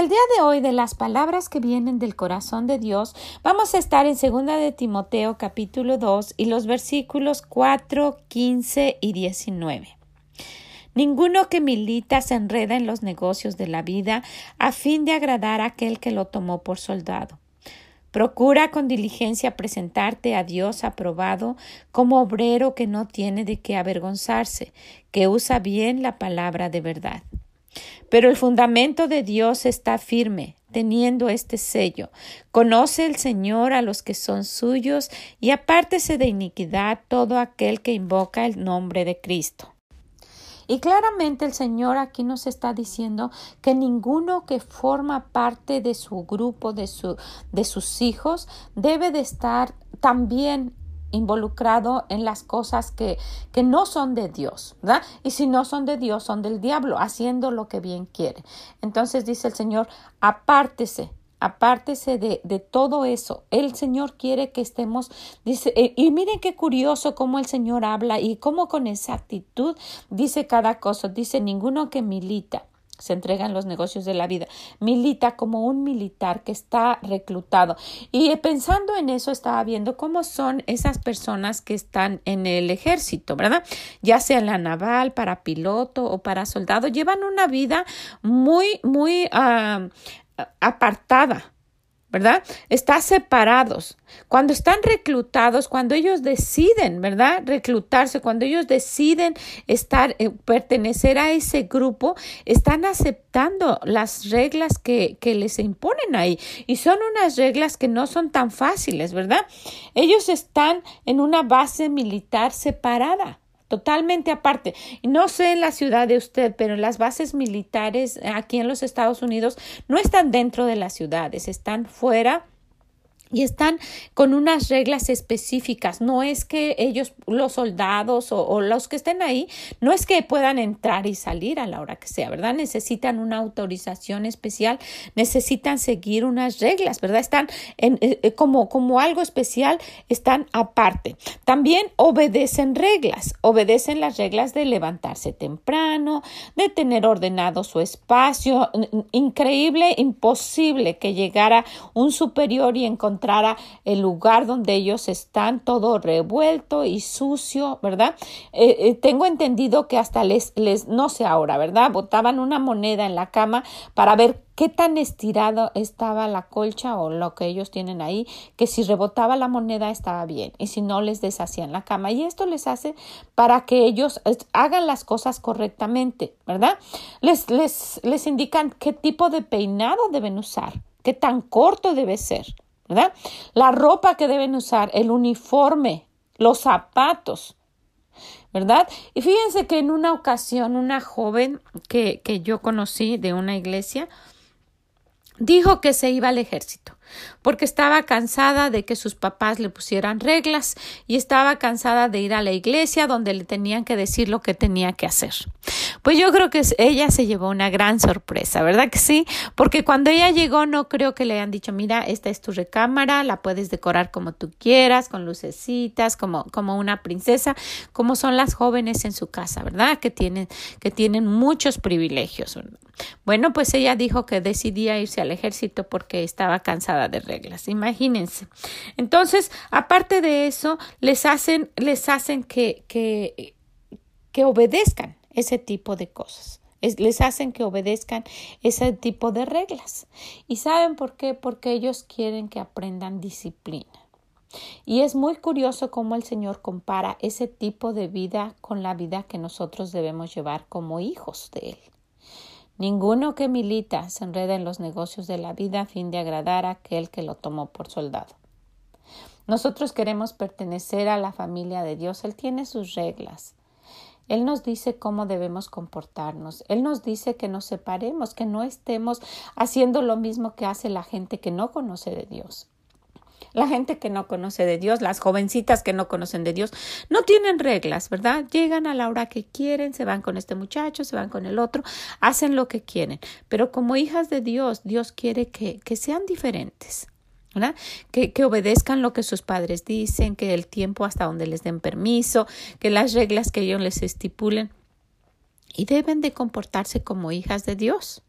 El día de hoy de las palabras que vienen del corazón de Dios, vamos a estar en 2 de Timoteo capítulo 2 y los versículos 4, 15 y 19. Ninguno que milita se enreda en los negocios de la vida a fin de agradar a aquel que lo tomó por soldado. Procura con diligencia presentarte a Dios aprobado como obrero que no tiene de qué avergonzarse, que usa bien la palabra de verdad. Pero el fundamento de Dios está firme, teniendo este sello. Conoce el Señor a los que son suyos y apártese de iniquidad todo aquel que invoca el nombre de Cristo. Y claramente el Señor aquí nos está diciendo que ninguno que forma parte de su grupo, de, su, de sus hijos, debe de estar también involucrado en las cosas que, que no son de Dios, ¿verdad? Y si no son de Dios, son del diablo, haciendo lo que bien quiere. Entonces dice el Señor, apártese, apártese de, de, todo eso. El Señor quiere que estemos, dice, eh, y miren qué curioso cómo el Señor habla y cómo con esa actitud dice cada cosa. Dice, ninguno que milita se entrega en los negocios de la vida. Milita como un militar que está reclutado. Y pensando en eso, estaba viendo cómo son esas personas que están en el ejército, ¿verdad? Ya sea en la naval, para piloto o para soldado, llevan una vida muy, muy ah, apartada ¿verdad? Está separados. Cuando están reclutados, cuando ellos deciden, ¿verdad? Reclutarse, cuando ellos deciden estar, eh, pertenecer a ese grupo, están aceptando las reglas que, que les imponen ahí. Y son unas reglas que no son tan fáciles, ¿verdad? Ellos están en una base militar separada totalmente aparte. No sé en la ciudad de usted, pero las bases militares aquí en los Estados Unidos no están dentro de las ciudades, están fuera y están con unas reglas específicas. No es que ellos, los soldados o, los que estén ahí, no es que puedan entrar y salir a la hora que sea, ¿verdad? Necesitan una autorización especial, necesitan seguir unas reglas, ¿verdad? Están eh, eh, como, como algo especial, están aparte. También obedecen reglas, obedecen las reglas de levantarse temprano, de tener ordenado su espacio. Increíble, imposible que llegara un superior y encontrar el lugar donde ellos están todo revuelto y sucio, ¿verdad? Eh, eh, tengo entendido que hasta les, les, no sé ahora, ¿verdad? Botaban una moneda en la cama para ver qué tan estirado estaba la colcha o lo que ellos tienen ahí, que si rebotaba la moneda estaba bien y si no les deshacían la cama. Y esto les hace para que ellos hagan las cosas correctamente, ¿verdad? Les, les, les indican qué tipo de peinado deben usar, qué tan corto debe ser, ¿verdad? La ropa que deben usar, el uniforme, los zapatos, ¿verdad? Y fíjense que en una ocasión una joven que, que yo conocí de una iglesia dijo que se iba al ejército porque estaba cansada de que sus papás le pusieran reglas y estaba cansada de ir a la iglesia donde le tenían que decir lo que tenía que hacer. Pues yo creo que ella se llevó una gran sorpresa, ¿verdad que sí? Porque cuando ella llegó no creo que le hayan dicho, mira, esta es tu recámara, la puedes decorar como tú quieras, con lucecitas, como, como una princesa, como son las jóvenes en su casa, ¿verdad? Que tienen, que tienen muchos privilegios. Bueno, pues ella dijo que decidía irse al ejército porque estaba cansada de reglas. Imagínense. Entonces, aparte de eso, les hacen, les hacen que, que, que obedezcan ese tipo de cosas. les hacen que obedezcan ese tipo de reglas. ¿Y saben por qué? Porque ellos quieren que aprendan disciplina. Y es muy curioso cómo el Señor compara ese tipo de vida con la vida que nosotros debemos llevar como hijos de Él. Ninguno que milita se enreda en los negocios de la vida a fin de agradar a aquel que lo tomó por soldado. Nosotros queremos pertenecer a la familia de Dios. Él tiene sus reglas. Él nos dice cómo debemos comportarnos. Él nos dice que nos separemos, que no estemos haciendo lo mismo que hace la gente que no conoce de Dios. La gente que no conoce de Dios, las jovencitas que no conocen de Dios, no tienen reglas, ¿verdad? Llegan a la hora que quieren, se van con este muchacho, se van con el otro, hacen lo que quieren. Pero como hijas de Dios, Dios quiere que, que sean diferentes. ¿verdad? Que, que, obedezcan lo que sus padres dicen, que el tiempo hasta donde les den permiso, que las reglas que ellos les estipulen. Y deben de comportarse como hijas de Dios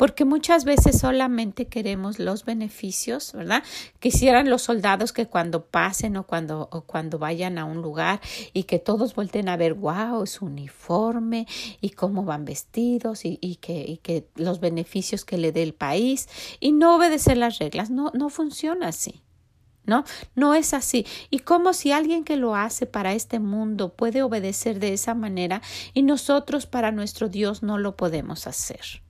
porque muchas veces solamente queremos los beneficios, ¿verdad? Quisieran los soldados que cuando pasen o cuando, o cuando vayan a un lugar y que todos volten a ver, wow, su uniforme y cómo van vestidos y, y, que, y que los beneficios que le dé el país y no obedecer las reglas. No, no funciona así. ¿No? No es así. Y como si alguien que lo hace para este mundo puede obedecer de esa manera y nosotros para nuestro Dios no lo podemos hacer.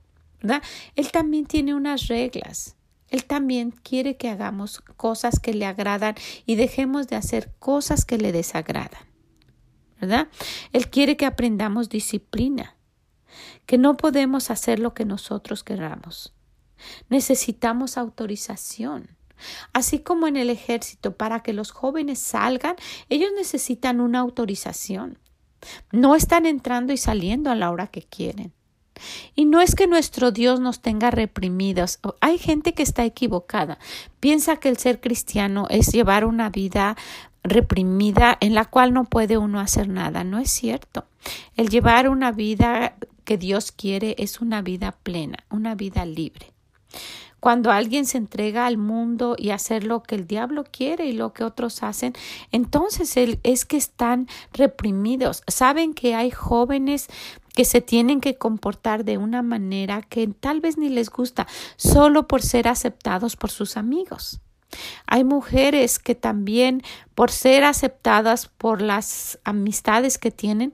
Él también tiene unas reglas. Él también quiere que hagamos cosas que le agradan y dejemos de hacer cosas que le desagradan. ¿Verdad? Él quiere que aprendamos disciplina, que no podemos hacer lo que nosotros queramos. Necesitamos autorización. Así como en el ejército, para que los jóvenes salgan, ellos necesitan una autorización. No están entrando y saliendo a la hora que quieren. Y no es que nuestro Dios nos tenga reprimidos. Hay gente que está equivocada. Piensa que el ser cristiano es llevar una vida reprimida en la cual no puede uno hacer nada. No es cierto. El llevar una vida que Dios quiere es una vida plena, una vida libre. Cuando alguien se entrega al mundo y hacer lo que el diablo quiere y lo que otros hacen, entonces es que están reprimidos. Saben que hay jóvenes que se tienen que comportar de una manera que tal vez ni les gusta, solo por ser aceptados por sus amigos. Hay mujeres que también, por ser aceptadas por las amistades que tienen,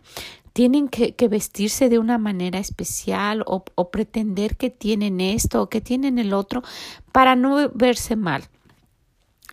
tienen que, vestirse de una manera especial o, pretender que tienen esto o que tienen el otro para no verse mal.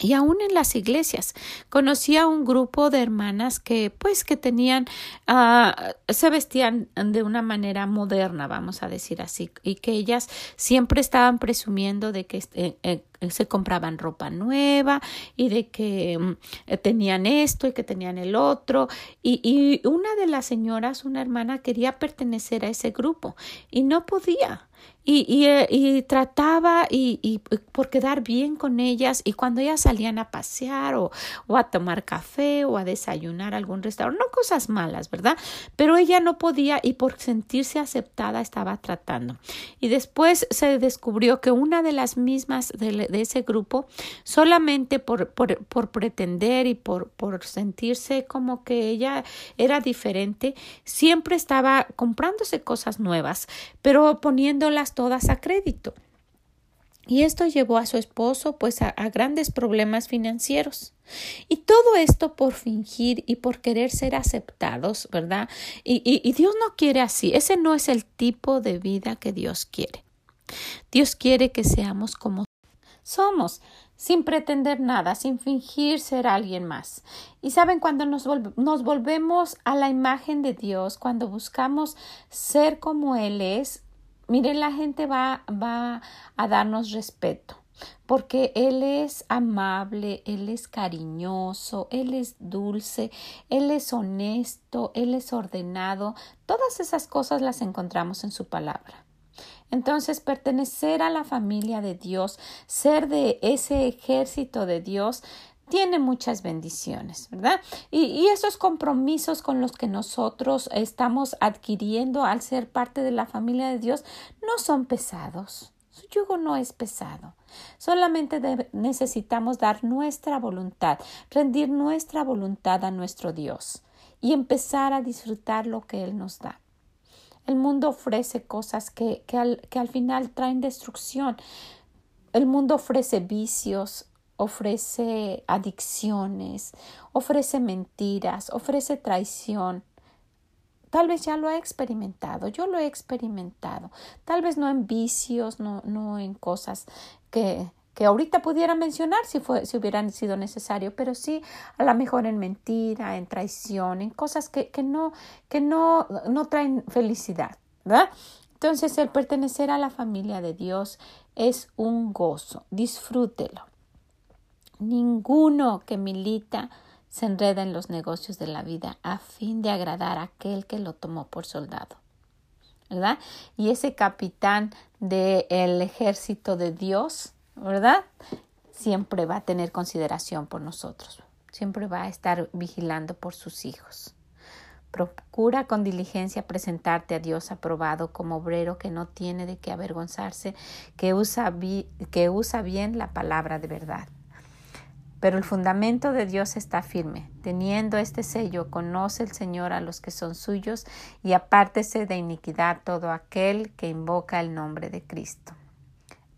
Y aún en las iglesias. Conocí a un grupo de hermanas que pues que tenían uh, se vestían de una manera moderna vamos a decir así y que ellas siempre estaban presumiendo de que eh, eh, se compraban ropa nueva y de que mm, tenían esto y que tenían el otro. Y, y una de las señoras una hermana quería pertenecer a ese grupo y no podía y, y, eh, y trataba y, y, por quedar bien con ellas y cuando ellas salían a pasear o, o, a tomar café o a desayunar a algún restaurante, no cosas malas, ¿verdad? Pero ella no podía y por sentirse aceptada estaba tratando. Y después se descubrió que una de las mismas de, de ese grupo, solamente por, por, por pretender y por, por sentirse como que ella era diferente, siempre estaba comprándose cosas nuevas, pero poniéndolas todas a crédito. Y esto llevó a su esposo pues a, grandes problemas financieros. Y todo esto por fingir y por querer ser aceptados, ¿verdad? Y, y, Dios no quiere así. Ese no es el tipo de vida que Dios quiere. Dios quiere que seamos como somos, sin pretender nada, sin fingir ser alguien más. Y saben, cuando nos, nos volvemos a la imagen de Dios, cuando buscamos ser como Él es, miren, la gente va, va a darnos respeto porque Él es amable, Él es cariñoso, Él es dulce, Él es honesto, Él es ordenado. Todas esas cosas las encontramos en su palabra. Entonces, pertenecer a la familia de Dios, ser de ese ejército de Dios, tiene muchas bendiciones, ¿verdad? Y, esos compromisos con los que nosotros estamos adquiriendo al ser parte de la familia de Dios no son pesados. Su yugo no es pesado. Solamente necesitamos dar nuestra voluntad, rendir nuestra voluntad a nuestro Dios y empezar a disfrutar lo que Él nos da. El mundo ofrece cosas que, al, que al final traen destrucción. El mundo ofrece vicios, ofrece adicciones, ofrece mentiras, ofrece traición. Tal vez ya lo ha experimentado, yo lo he experimentado, tal vez no en vicios, no, no en cosas que, que ahorita pudiera mencionar si, fue, si hubieran sido necesario, pero sí a lo mejor en mentira, en traición, en cosas que, que, no, que no, no traen felicidad, ¿verdad? Entonces el pertenecer a la familia de Dios es un gozo, disfrútelo. Ninguno que milita se enreda en los negocios de la vida a fin de agradar a aquel que lo tomó por soldado. ¿Verdad? Y ese capitán del ejército de Dios, ¿verdad? Siempre va a tener consideración por nosotros, siempre va a estar vigilando por sus hijos. Procura con diligencia presentarte a Dios aprobado como obrero que no tiene de qué avergonzarse, que usa, que usa bien la palabra de verdad. Pero el fundamento de Dios está firme. Teniendo este sello, conoce el Señor a los que son suyos y apártese de iniquidad todo aquel que invoca el nombre de Cristo.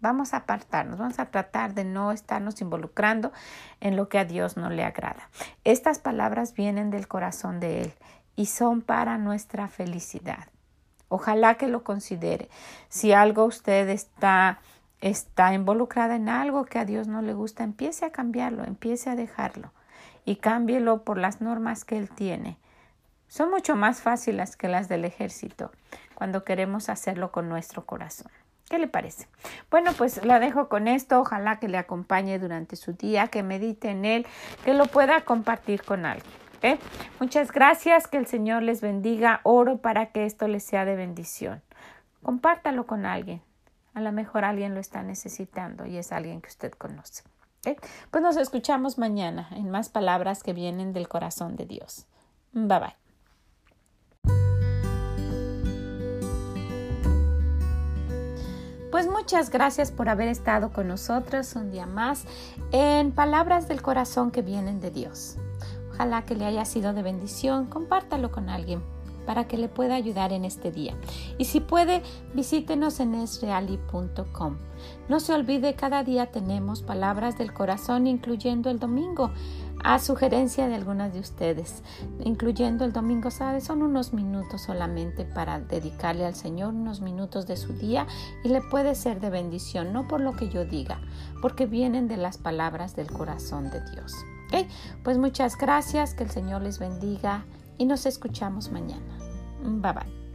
Vamos a apartarnos, vamos a tratar de no estarnos involucrando en lo que a Dios no le agrada. Estas palabras vienen del corazón de Él y son para nuestra felicidad. Ojalá que lo considere. Si algo usted está está involucrada en algo que a Dios no le gusta, empiece a cambiarlo, empiece a dejarlo y cámbielo por las normas que Él tiene. Son mucho más fáciles que las del ejército cuando queremos hacerlo con nuestro corazón. ¿Qué le parece? Bueno, pues la dejo con esto. Ojalá que le acompañe durante su día, que medite en él, que lo pueda compartir con alguien. ¿eh? Muchas gracias, que el Señor les bendiga. Oro para que esto les sea de bendición. Compártalo con alguien. A lo mejor alguien lo está necesitando y es alguien que usted conoce. Pues nos escuchamos mañana en más palabras que vienen del corazón de Dios. Bye bye. Pues muchas gracias por haber estado con nosotros un día más en palabras del corazón que vienen de Dios. Ojalá que le haya sido de bendición, compártalo con alguien para que le pueda ayudar en este día. Y si puede, visítenos en esreali.com. No se olvide, cada día tenemos palabras del corazón, incluyendo el domingo, a sugerencia de algunas de ustedes, incluyendo el domingo, ¿sabe? Son unos minutos solamente para dedicarle al Señor, unos minutos de su día y le puede ser de bendición, no por lo que yo diga, porque vienen de las palabras del corazón de Dios. Pues muchas gracias, que el Señor les bendiga y nos escuchamos mañana. Bye bye.